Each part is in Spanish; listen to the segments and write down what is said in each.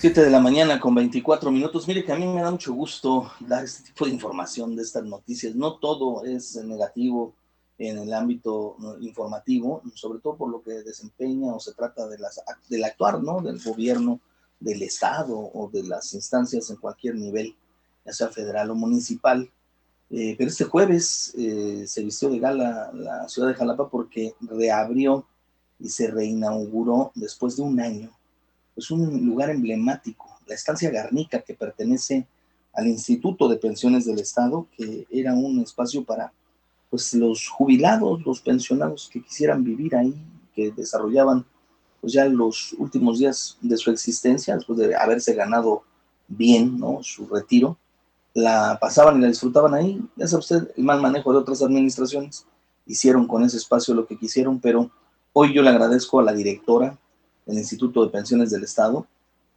7 de la mañana con 24 minutos. Mire que a mí me da mucho gusto dar este tipo de información de estas noticias. No todo es negativo en el ámbito informativo, sobre todo por lo que desempeña o se trata de las, del actuar, ¿no? Del gobierno, del Estado o de las instancias en cualquier nivel, ya sea federal o municipal. Eh, pero este jueves eh, se vistió de gala la ciudad de Jalapa porque reabrió y se reinauguró después de un año es un lugar emblemático, la estancia Garnica que pertenece al Instituto de Pensiones del Estado, que era un espacio para pues los jubilados, los pensionados que quisieran vivir ahí, que desarrollaban pues ya los últimos días de su existencia, después de haberse ganado bien, ¿no? Su retiro, la pasaban y la disfrutaban ahí. Ya sabe usted, el mal manejo de otras administraciones hicieron con ese espacio lo que quisieron, pero hoy yo le agradezco a la directora, del Instituto de Pensiones del Estado,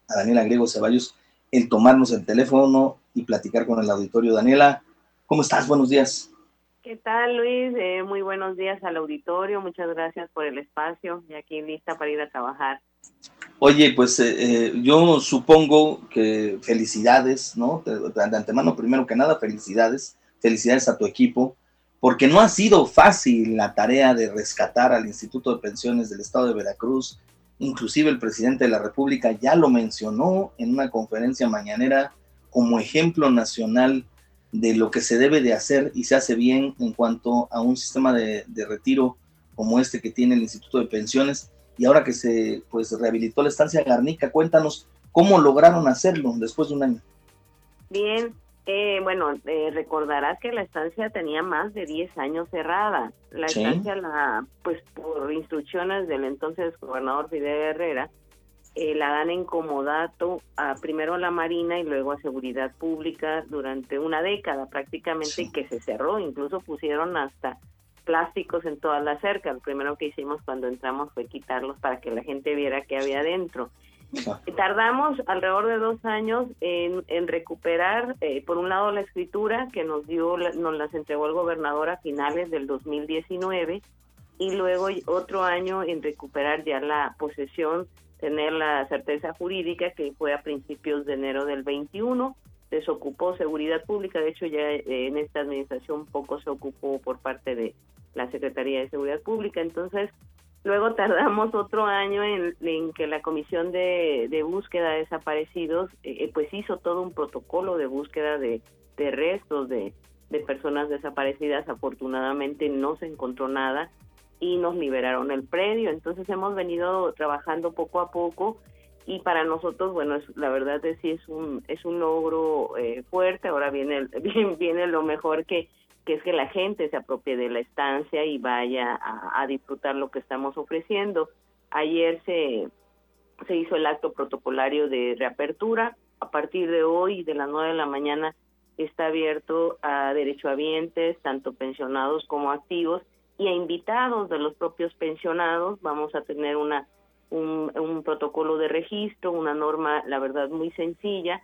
a Daniela Griego Ceballos, el tomarnos el teléfono y platicar con el auditorio. Daniela, ¿cómo estás? Buenos días. ¿Qué tal, Luis? Eh, muy buenos días al auditorio. Muchas gracias por el espacio y aquí lista para ir a trabajar. Oye, pues eh, eh, yo supongo que felicidades, ¿no? De antemano, primero que nada, felicidades. Felicidades a tu equipo, porque no ha sido fácil la tarea de rescatar al Instituto de Pensiones del Estado de Veracruz, Inclusive el presidente de la República ya lo mencionó en una conferencia mañanera como ejemplo nacional de lo que se debe de hacer y se hace bien en cuanto a un sistema de, retiro como este que tiene el Instituto de Pensiones. Y ahora que se pues rehabilitó la estancia Garnica, cuéntanos cómo lograron hacerlo después de un año. Bien, eh, bueno, eh, recordarás que la estancia tenía más de 10 años cerrada. La estancia, la, pues por instrucciones del entonces gobernador Fidel Herrera, eh, la dan en comodato a, primero a la Marina y luego a Seguridad Pública durante una década prácticamente que se cerró. Incluso pusieron hasta plásticos en toda la cerca. Lo primero que hicimos cuando entramos fue quitarlos para que la gente viera qué había dentro. Tardamos alrededor de dos años en, recuperar, eh, por un lado, la escritura que nos dio, nos las entregó el gobernador a finales del 2019 y luego otro año en recuperar ya la posesión, tener la certeza jurídica que fue a principios de enero del 21. Desocupó seguridad pública, de hecho ya eh, en esta administración poco se ocupó por parte de la Secretaría de Seguridad Pública. Entonces, Luego tardamos otro año en, que la Comisión de, Búsqueda de Desaparecidos eh, pues hizo todo un protocolo de búsqueda de, restos de, personas desaparecidas. Afortunadamente no se encontró nada y nos liberaron el predio. Entonces hemos venido trabajando poco a poco y para nosotros, bueno, es, la verdad es sí es un, es un logro eh, fuerte. Ahora viene, viene lo mejor que que es que la gente se apropie de la estancia y vaya a, disfrutar lo que estamos ofreciendo. Ayer se, se hizo el acto protocolario de reapertura. A partir de hoy, de las nueve de la mañana, está abierto a derechohabientes, tanto pensionados como activos, y a invitados de los propios pensionados. Vamos a tener una un, un protocolo de registro, una norma, la verdad, muy sencilla,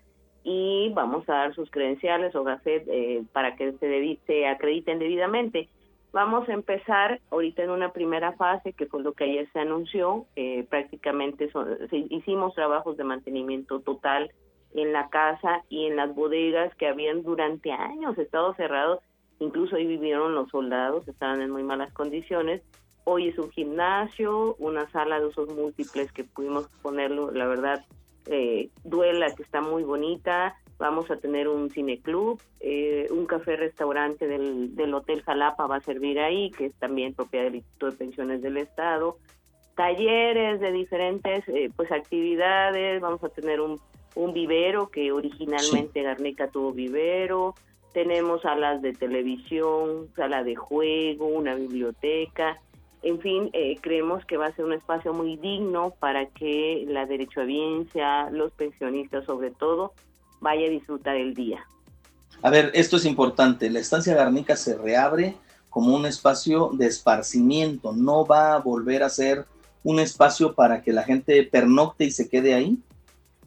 y vamos a dar sus credenciales o gafet eh, para que se, se acrediten debidamente. Vamos a empezar ahorita en una primera fase, que fue lo que ayer se anunció. Eh, prácticamente hicimos trabajos de mantenimiento total en la casa y en las bodegas que habían durante años estado cerrados. Incluso ahí vivieron los soldados, estaban en muy malas condiciones. Hoy es un gimnasio, una sala de usos múltiples que pudimos ponerlo, la verdad, eh, Duela, que está muy bonita. Vamos a tener un cineclub, eh, un café-restaurante del, del Hotel Jalapa va a servir ahí, que es también propiedad del Instituto de Pensiones del Estado. Talleres de diferentes eh, pues actividades, vamos a tener un, un vivero que originalmente Garnica tuvo vivero, tenemos salas de televisión, sala de juego, una biblioteca, en fin, eh, creemos que va a ser un espacio muy digno para que la derechohabiencia, los pensionistas sobre todo, vaya a disfrutar el día. A ver, esto es importante. La estancia Garnica se reabre como un espacio de esparcimiento. No va a volver a ser un espacio para que la gente pernocte y se quede ahí.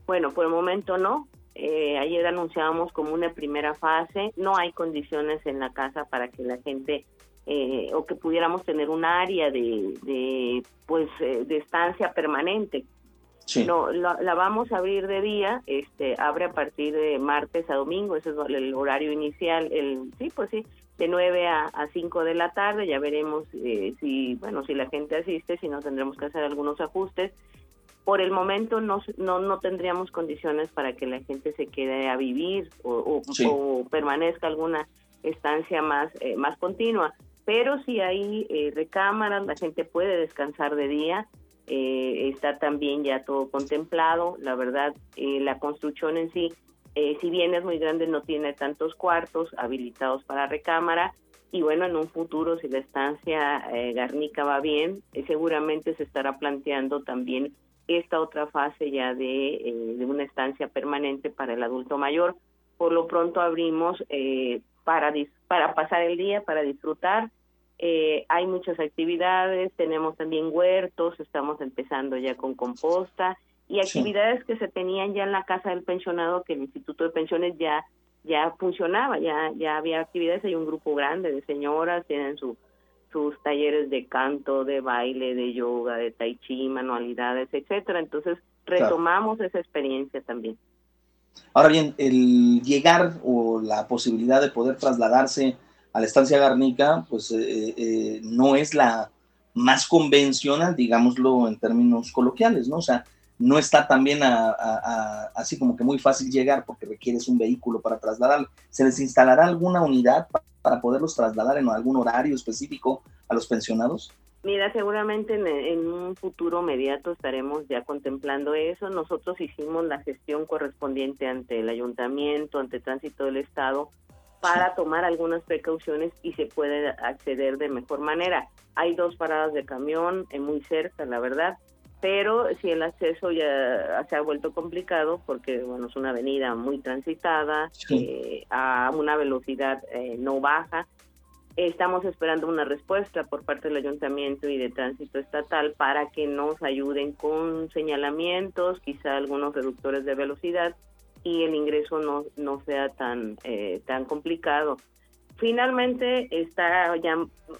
Bueno, por el momento no. Eh, ayer anunciábamos como una primera fase. No hay condiciones en la casa para que la gente eh, o que pudiéramos tener un área de, de pues eh, de estancia permanente. No, la, vamos a abrir de día, este, abre a partir de martes a domingo, ese es el horario inicial, el, sí, pues sí, de 9 a, a 5 de la tarde, ya veremos eh, si, bueno, si la gente asiste, si no tendremos que hacer algunos ajustes. Por el momento no, no, no tendríamos condiciones para que la gente se quede a vivir o, o, permanezca alguna estancia más, eh, más continua, pero si hay eh, recámaras, la gente puede descansar de día, eh, está también ya todo contemplado. La verdad, eh, la construcción en sí, eh, si bien es muy grande, no tiene tantos cuartos habilitados para recámara. Y bueno, en un futuro, si la estancia Garnica va bien, seguramente se estará planteando también esta otra fase ya de, de, una estancia permanente para el adulto mayor. Por lo pronto abrimos para, para pasar el día, para disfrutar eh, hay muchas actividades, tenemos también huertos, estamos empezando ya con composta y actividades que se tenían ya en la casa del pensionado que el Instituto de Pensiones ya ya funcionaba, ya ya había actividades, hay un grupo grande de señoras, tienen su sus talleres de canto, de baile, de yoga, de tai chi, manualidades, etcétera. Entonces, retomamos esa experiencia también. Ahora bien, el llegar o la posibilidad de poder trasladarse a la estancia Garnica, pues eh, eh, eh, no es la más convencional, digámoslo en términos coloquiales, ¿no? O sea, no está también así como que muy fácil llegar porque requieres un vehículo para trasladarlo. ¿Se les instalará alguna unidad para poderlos trasladar en algún horario específico a los pensionados? Mira, seguramente en, en, un futuro inmediato estaremos ya contemplando eso. Nosotros hicimos la gestión correspondiente ante el ayuntamiento, ante tránsito del Estado, para tomar algunas precauciones y se puede acceder de mejor manera. Hay dos paradas de camión eh, muy cerca, la verdad, pero si el acceso ya se ha vuelto complicado porque bueno es una avenida muy transitada eh, a una velocidad eh, no baja estamos esperando una respuesta por parte del ayuntamiento y de tránsito estatal para que nos ayuden con señalamientos quizá algunos reductores de velocidad y el ingreso no, no sea tan, eh, tan complicado. Finalmente está ya,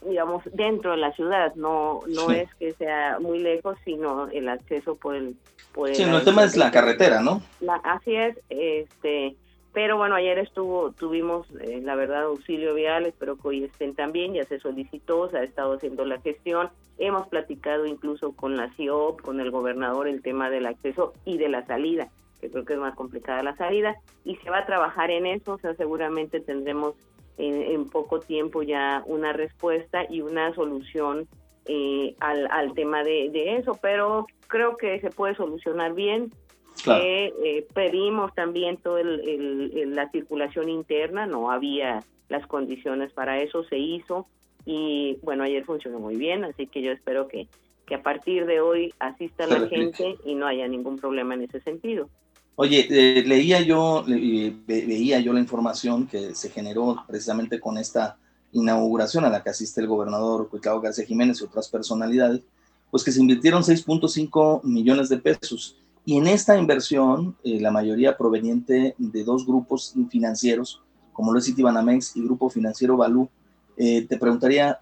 digamos, dentro de la ciudad, no, no es que sea muy lejos, sino el acceso por el... Por sí, el tema es la carretera, ¿no? así es, este, pero bueno, ayer estuvo, tuvimos, eh, la verdad, auxilio vial, espero que hoy estén también, ya se solicitó, se ha estado haciendo la gestión, hemos platicado incluso con la CIOP, con el gobernador, el tema del acceso y de la salida que creo que es más complicada la salida, y se va a trabajar en eso, o sea, seguramente tendremos en, poco tiempo ya una respuesta y una solución eh, al, al tema de, eso, pero creo que se puede solucionar bien. Eh, eh, pedimos también toda el, la circulación interna, no había las condiciones para eso, se hizo y bueno, ayer funcionó muy bien, así que yo espero que, que a partir de hoy asista la gente y no haya ningún problema en ese sentido. Oye, eh, leía yo, veía yo la información que se generó precisamente con esta inauguración a la que asiste el gobernador Cuitlao García Jiménez y otras personalidades, pues que se invirtieron 6.5 millones de pesos. Y en esta inversión, eh, la mayoría proveniente de dos grupos financieros, como lo es Citibanamex y Grupo Financiero Balú, eh, te preguntaría,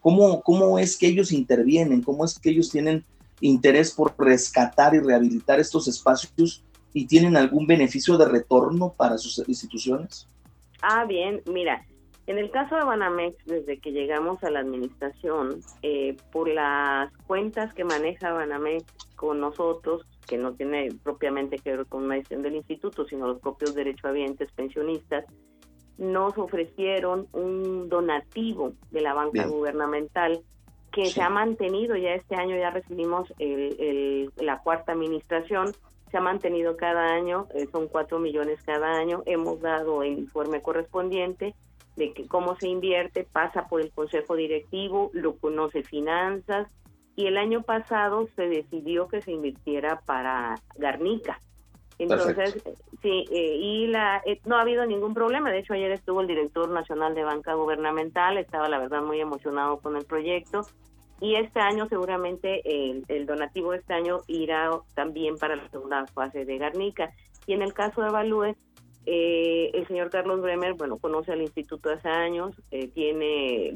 ¿cómo, ¿cómo es que ellos intervienen? ¿Cómo es que ellos tienen interés por rescatar y rehabilitar estos espacios y tienen algún beneficio de retorno para sus instituciones? Ah, bien, mira, en el caso de Banamex, desde que llegamos a la administración, eh, por las cuentas que maneja Banamex con nosotros, que no tiene propiamente que ver con una decisión del instituto, sino los propios derechohabientes pensionistas, nos ofrecieron un donativo de la banca gubernamental que se ha mantenido ya este año, ya recibimos el, la cuarta administración se ha mantenido cada año, eh, son cuatro millones cada año, hemos dado el informe correspondiente de que cómo se invierte, pasa por el consejo directivo, lo conoce finanzas y el año pasado se decidió que se invirtiera para Garnica. Entonces, sí, eh, y la, eh, no ha habido ningún problema. De hecho, ayer estuvo el director nacional de banca gubernamental, estaba la verdad muy emocionado con el proyecto y este año seguramente el, donativo de este año irá también para la segunda fase de Garnica. Y en el caso de Avalúe, eh, el señor Carlos Bremer, bueno, conoce al instituto hace años, eh, tiene,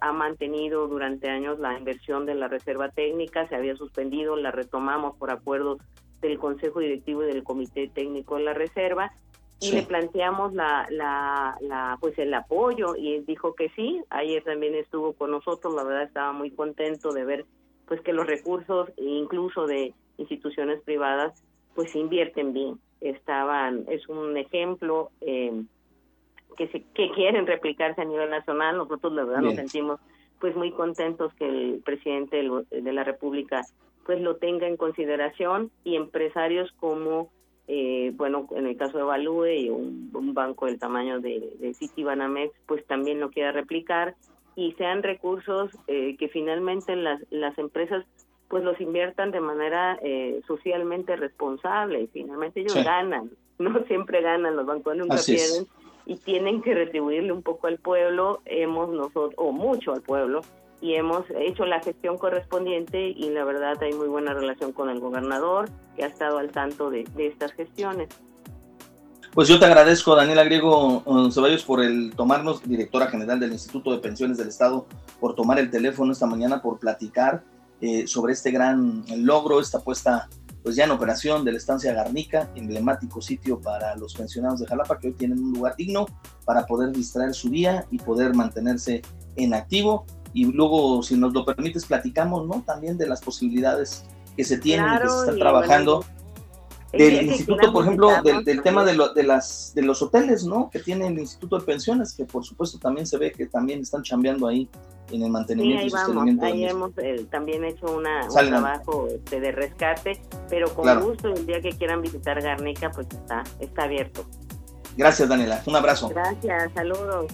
ha mantenido durante años la inversión de la reserva técnica, se había suspendido, la retomamos por acuerdos del Consejo Directivo y del Comité Técnico de la Reserva y le planteamos la, la, la, pues el apoyo y él dijo que sí. Ayer también estuvo con nosotros, la verdad estaba muy contento de ver pues que los recursos incluso de instituciones privadas pues invierten bien. Estaban es un ejemplo eh, que se, que quieren replicarse a nivel nacional. Nosotros la verdad nos sentimos pues muy contentos que el presidente de la República pues lo tenga en consideración y empresarios como eh, bueno, en el caso de Value y un, banco del tamaño de, de Citibanamex, pues también lo quiera replicar y sean recursos eh, que finalmente las, las empresas pues los inviertan de manera eh, socialmente responsable y finalmente ellos ganan, no siempre ganan, los bancos nunca pierden y tienen que retribuirle un poco al pueblo, hemos nosotros, o mucho al pueblo, y hemos hecho la gestión correspondiente y la verdad hay muy buena relación con el gobernador que ha estado al tanto de, estas gestiones. Pues yo te agradezco, Daniela Griego Ceballos, por el tomarnos, directora general del Instituto de Pensiones del Estado, por tomar el teléfono esta mañana, por platicar eh, sobre este gran logro, esta puesta pues ya en operación de la estancia Garnica, emblemático sitio para los pensionados de Jalapa que hoy tienen un lugar digno para poder distraer su día y poder mantenerse en activo y luego, si nos lo permites, platicamos, ¿no? También de las posibilidades que se tienen y que se están trabajando. Del instituto, por ejemplo, del, tema de, de, las, de los hoteles, ¿no? Que tiene el Instituto de Pensiones, que por supuesto también se ve que también están chambeando ahí en el mantenimiento y sostenimiento. Ahí hemos eh, también hecho una, un trabajo este, de rescate, pero con gusto el día que quieran visitar Garnica, pues está, está abierto. Gracias, Daniela. Un abrazo. Gracias, saludos.